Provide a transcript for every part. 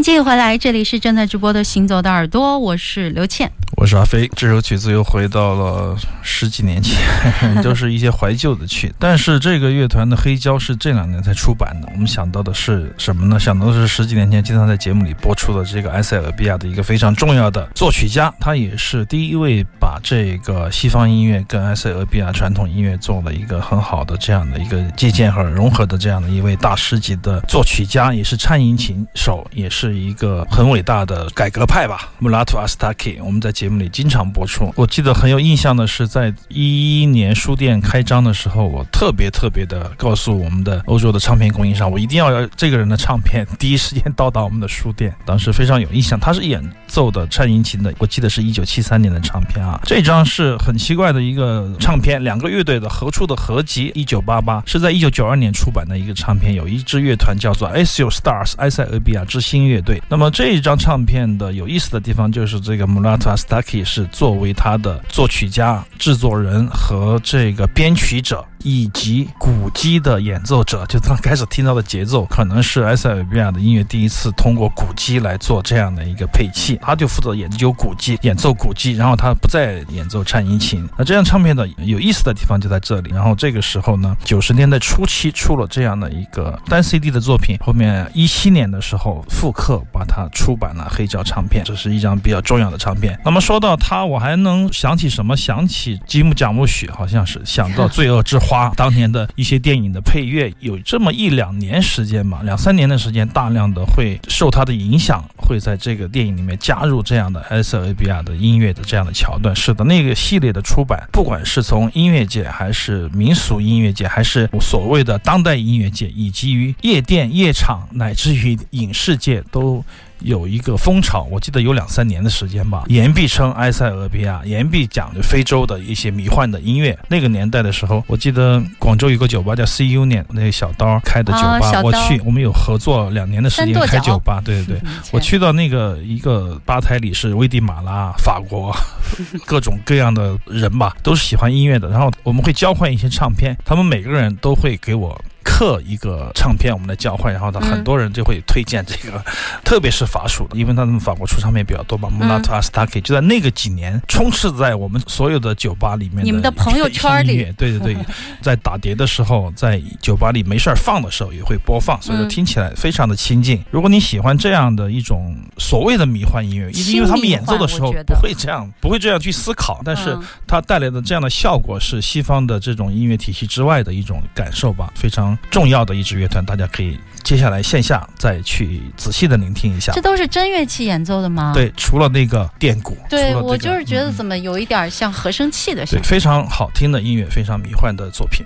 欢迎继续回来，这里是正在直播的《行走的耳朵》，我是刘倩。我是阿飞，这首曲子又回到了十几年前，都是一些怀旧的曲。但是这个乐团的黑胶是这两年才出版的。我们想到的是什么呢？想到的是十几年前经常在节目里播出的这个埃塞俄比亚的一个非常重要的作曲家，他也是第一位把这个西方音乐跟埃塞俄比亚传统音乐做了一个很好的这样的一个借鉴和融合的这样的一位大师级的作曲家，也是颤音琴手，也是一个很伟大的改革派吧。穆拉图阿斯塔基，我们在节目里经常播出。我记得很有印象的是，在一一年书店开张的时候，我特别特别的告诉我们的欧洲的唱片供应商，我一定要要这个人的唱片第一时间到达我们的书店。当时非常有印象，他是演奏的颤音琴的，我记得是一九七三年的唱片啊。这张是很奇怪的一个唱片，两个乐队的合出的合集，一九八八是在一九九二年出版的一个唱片，有一支乐团叫做 ASIO Stars 埃塞俄比亚之星乐队。那么这一张唱片的有意思的地方就是这个 Murata s t a Astaki 是作为他的作曲家、制作人和这个编曲者。以及鼓机的演奏者，就刚开始听到的节奏，可能是埃塞俄比亚的音乐第一次通过鼓机来做这样的一个配器，他就负责研究鼓机、演奏鼓机，然后他不再演奏颤音琴。那这张唱片的有意思的地方就在这里。然后这个时候呢，九十年代初期出了这样的一个单 CD 的作品，后面一七年的时候复刻把它出版了黑胶唱片，这是一张比较重要的唱片。那么说到他，我还能想起什么？想起吉姆贾木许，好像是想到《罪恶之花》。花当年的一些电影的配乐，有这么一两年时间吧，两三年的时间，大量的会受它的影响，会在这个电影里面加入这样的埃塞俄比亚的音乐的这样的桥段，使得那个系列的出版，不管是从音乐界，还是民俗音乐界，还是所谓的当代音乐界，以及于夜店、夜场，乃至于影视界，都。有一个风潮，我记得有两三年的时间吧。岩壁称埃塞俄比亚，岩壁讲的非洲的一些迷幻的音乐。那个年代的时候，我记得广州有个酒吧叫 C Union，那个小刀开的酒吧，我去，我们有合作两年的时间开酒吧。对对对，我去到那个一个吧台里是危地马拉、法国，各种各样的人吧，都是喜欢音乐的。然后我们会交换一些唱片，他们每个人都会给我。刻一个唱片，我们来交换，然后他很多人就会推荐这个，特别是法属的，因为他们法国出唱片比较多嘛。穆拉特阿斯塔克就在那个几年充斥在我们所有的酒吧里面，你们的朋友圈里，对对对，在打碟的时候，在酒吧里没事儿放的时候也会播放，所以说听起来非常的亲近。如果你喜欢这样的一种所谓的迷幻音乐，因为他们演奏的时候不会这样，不会这样去思考，但是它带来的这样的效果是西方的这种音乐体系之外的一种感受吧，非常。重要的一支乐团，大家可以接下来线下再去仔细的聆听一下。这都是真乐器演奏的吗？对，除了那个电鼓。对我就是觉得怎么有一点像和声器的声音。对，非常好听的音乐，非常迷幻的作品。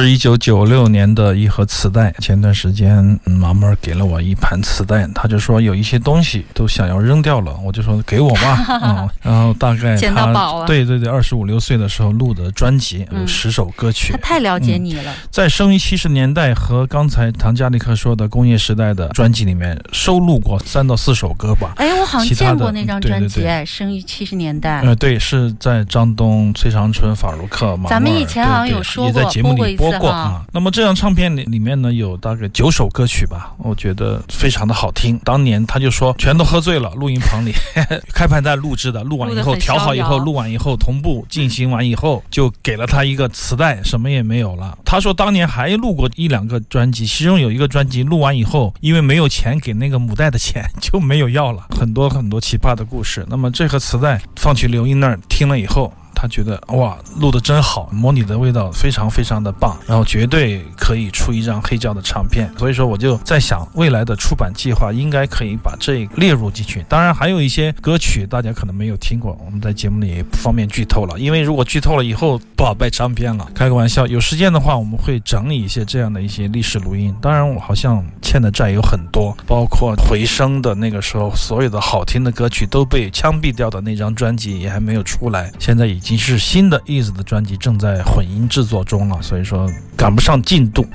是一九九六年的一盒磁带。前段时间，马妹儿给了我一盘磁带，他就说有一些东西都想要扔掉了，我就说给我吧。嗯，然后大概捡到宝了。对对对，二十五六岁的时候录的专辑有十首歌曲。他太了解你了。在生于七十年代和刚才唐佳丽克说的工业时代的专辑里面收录过三到四首歌吧。哎，我好像见过那张专辑。哎，生于七十年代。呃，对，是在张东、崔长春、法如克、马咱们以前好像有说过，节目里播过啊。那么这张唱片里里面呢，有大概九首歌曲吧，我觉得非常的好听。当年他就说全都喝醉了，录音棚里 开盘在录制的，录完以后调好以后，录完以后同步进行完以后，就给了他一个磁带，什么也没有了。他说当年还录过一两个专辑，其中有一个专辑录完以后，因为没有钱给那个母带的钱，就没有要了。很多很多奇葩的故事。那么这盒磁带放去刘英那儿听了以后。他觉得哇，录的真好，模拟的味道非常非常的棒，然后绝对可以出一张黑胶的唱片。所以说我就在想，未来的出版计划应该可以把这列入进去。当然还有一些歌曲大家可能没有听过，我们在节目里也不方便剧透了，因为如果剧透了以后不好卖唱片了。开个玩笑，有时间的话我们会整理一些这样的一些历史录音。当然我好像欠的债有很多，包括回声的那个时候所有的好听的歌曲都被枪毙掉的那张专辑也还没有出来，现在已。已经是新的 Ease 的专辑正在混音制作中了，所以说赶不上进度，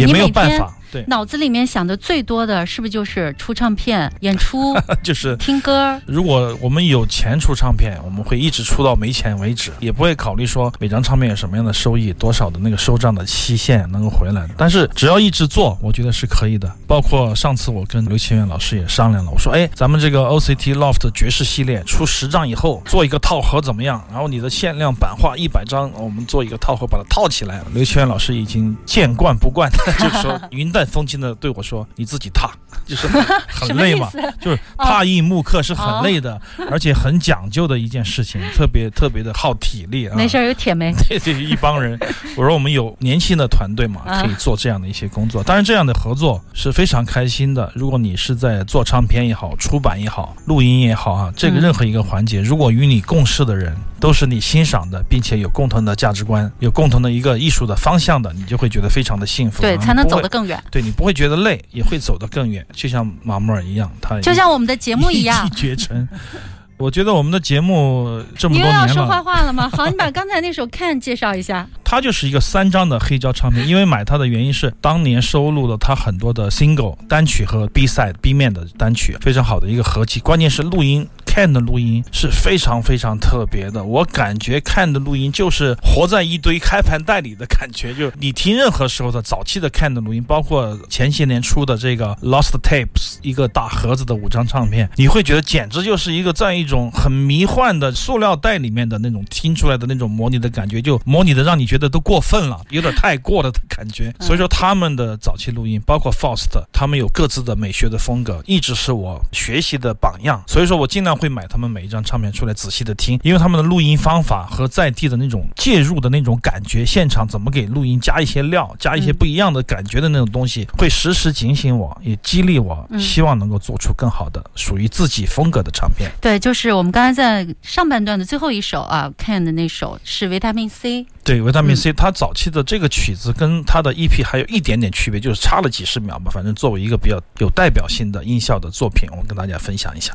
也没有办法。对，脑子里面想的最多的是不是就是出唱片、演出，就是听歌？如果我们有钱出唱片，我们会一直出到没钱为止，也不会考虑说每张唱片有什么样的收益、多少的那个收账的期限能够回来。但是只要一直做，我觉得是可以的。包括上次我跟刘清源老师也商量了，我说：“哎，咱们这个 OCT Loft 爵士系列出十张以后，做一个套盒怎么样？然后你的限量版画一百张，我们做一个套盒把它套起来。”刘清源老师已经见惯不惯，就是说云 淡风轻的对我说：“你自己踏，就是很 累嘛，就是踏印木刻是很累的，而且很讲究的一件事情，特别特别的耗体力啊。”没事，有铁没？对对，一帮人。我说我们有年轻的团队嘛，可以做这样的一些工作。当然，这样的合作是非常开心的。如果你是在做唱片也好，出版也好，录音也好啊，这个任何一个环节，如果与你共事的人都是你欣赏的，并且有共同的价值观，有共同的一个艺术的方向的，你就会觉得非常的幸福。对，才能走得更远。对你不会觉得累，也会走得更远。就像马木尔一样，他就像我们的节目一样，一骑绝尘。我觉得我们的节目这么多年了，你又要说坏话了吗？好，你把刚才那首《Can》介绍一下。它就是一个三张的黑胶唱片，因为买它的原因是当年收录了它很多的 single 单曲和 B side B 面的单曲，非常好的一个合集。关键是录音。看的录音是非常非常特别的，我感觉看的录音就是活在一堆开盘带里的感觉。就你听任何时候的早期的看的录音，包括前些年出的这个 Lost Tapes 一个大盒子的五张唱片，你会觉得简直就是一个在一种很迷幻的塑料袋里面的那种听出来的那种模拟的感觉，就模拟的让你觉都过分了，有点太过了的感觉。所以说他们的早期录音，包括 Faust，他们有各自的美学的风格，一直是我学习的榜样。所以说我尽量会。买他们每一张唱片出来仔细的听，因为他们的录音方法和在地的那种介入的那种感觉，现场怎么给录音加一些料，加一些不一样的感觉的那种东西，会时时警醒我，也激励我，希望能够做出更好的属于自己风格的唱片。对，就是我们刚才在上半段的最后一首啊，Can 的那首是维他命 C。对，维他命 C，它早期的这个曲子跟它的 EP 还有一点点区别，就是差了几十秒吧。反正作为一个比较有代表性的音效的作品，我跟大家分享一下。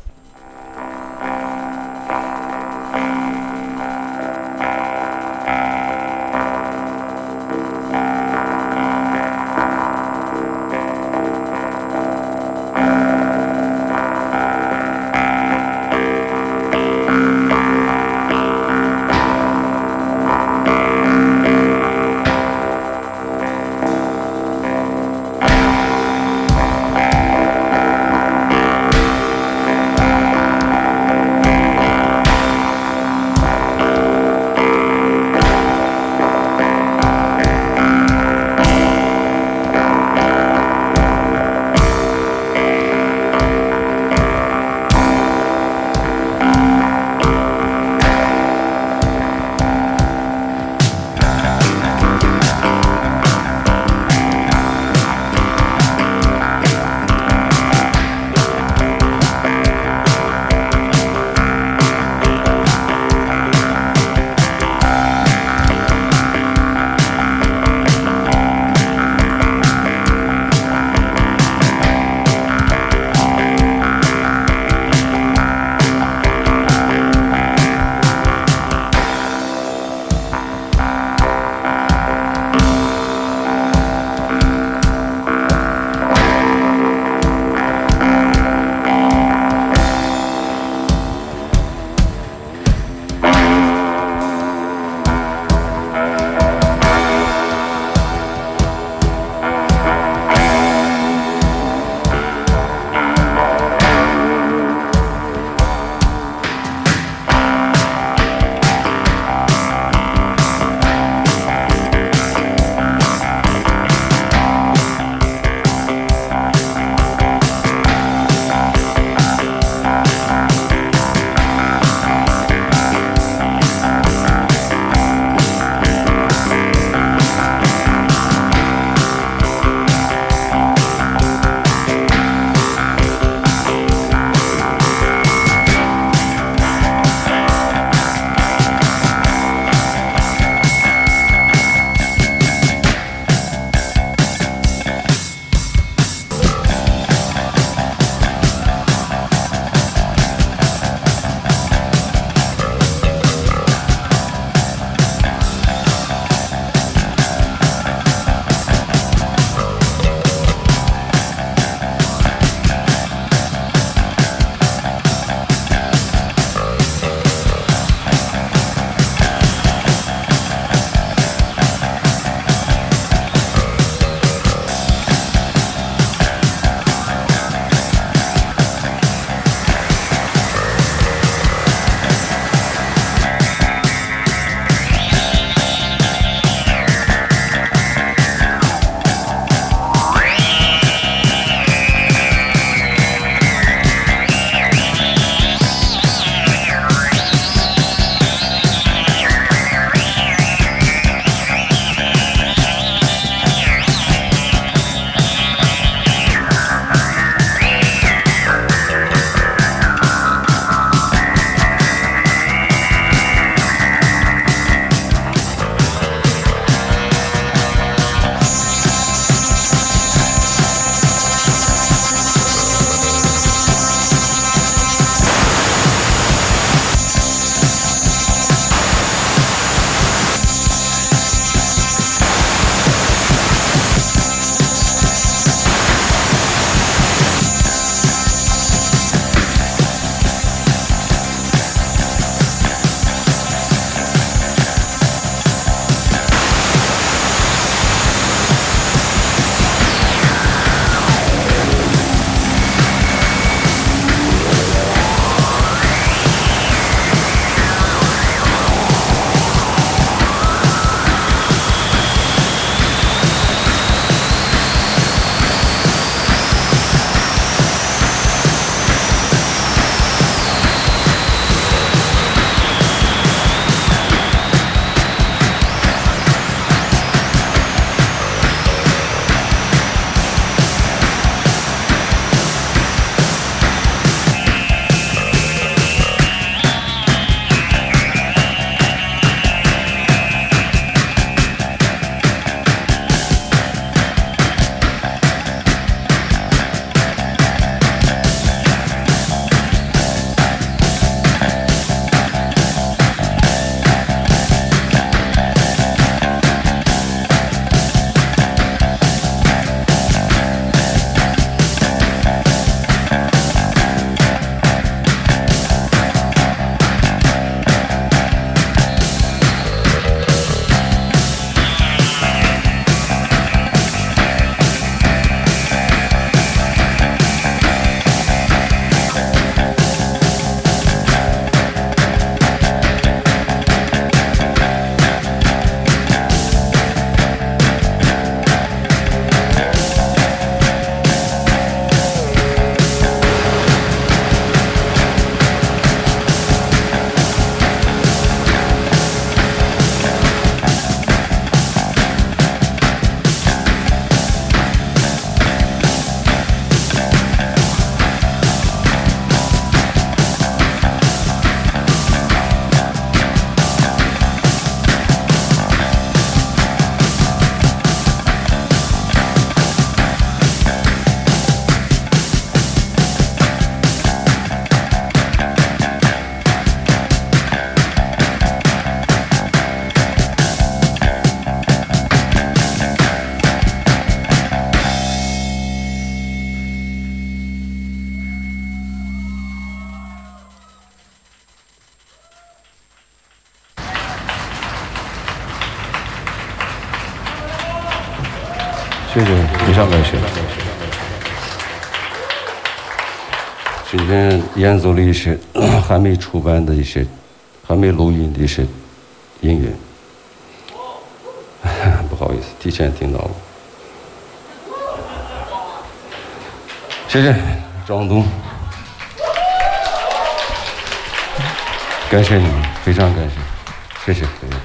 谢谢，非常感谢。今天演奏了一些 还没出版的一些、还没录音的一些音乐，不好意思，提前听到了。谢谢张东，感谢你们，非常感谢，谢谢，谢谢。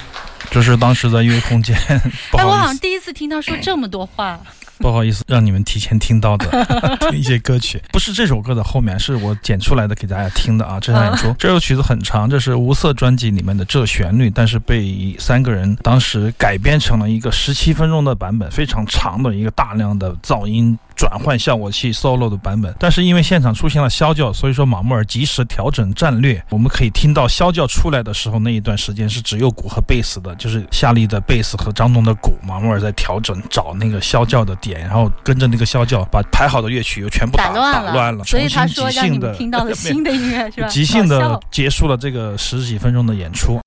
这是当时在音乐空间，不哎，我好好意思，像次听他说这么多话。不好意思，让你们提前听到的 一些歌曲，不是这首歌的后面，是我剪出来的给大家听的啊。这场演出，这首曲子很长，这是无色专辑里面的这旋律，但是被三个人当时改编成了一个十七分钟的版本，非常长的一个大量的噪音。转换效果器 solo 的版本，但是因为现场出现了啸叫，所以说马木尔及时调整战略。我们可以听到啸叫出来的时候，那一段时间是只有鼓和贝斯的，就是夏利的贝斯和张东的鼓，马木尔在调整找那个啸叫的点，然后跟着那个啸叫把排好的乐曲又全部打打乱打乱了，所以他重新说让你们即兴的听到了新的音乐是吧？即兴的结束了这个十几分钟的演出。